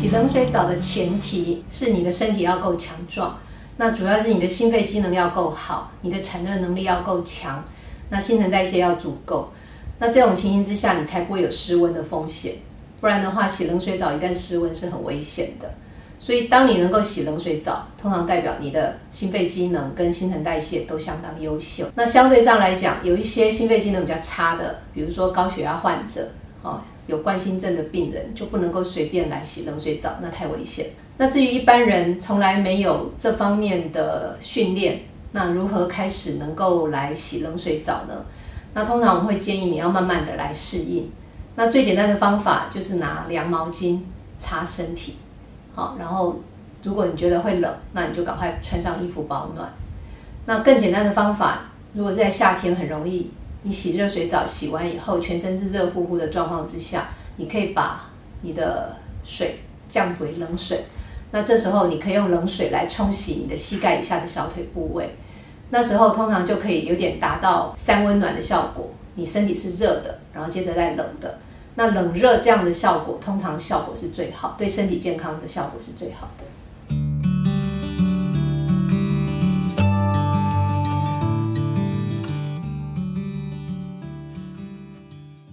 洗冷水澡的前提是你的身体要够强壮，那主要是你的心肺机能要够好，你的产热能力要够强，那新陈代谢要足够。那这种情形之下，你才不会有失温的风险。不然的话，洗冷水澡一旦失温是很危险的。所以，当你能够洗冷水澡，通常代表你的心肺机能跟新陈代谢都相当优秀。那相对上来讲，有一些心肺机能比较差的，比如说高血压患者，哦，有冠心症的病人，就不能够随便来洗冷水澡，那太危险。那至于一般人从来没有这方面的训练，那如何开始能够来洗冷水澡呢？那通常我们会建议你要慢慢的来适应。那最简单的方法就是拿凉毛巾擦身体。好，然后如果你觉得会冷，那你就赶快穿上衣服保暖。那更简单的方法，如果在夏天很容易，你洗热水澡洗完以后，全身是热乎乎的状况之下，你可以把你的水降为冷水。那这时候你可以用冷水来冲洗你的膝盖以下的小腿部位。那时候通常就可以有点达到三温暖的效果，你身体是热的，然后接着再冷的。那冷热这样的效果，通常效果是最好，对身体健康的效果是最好的。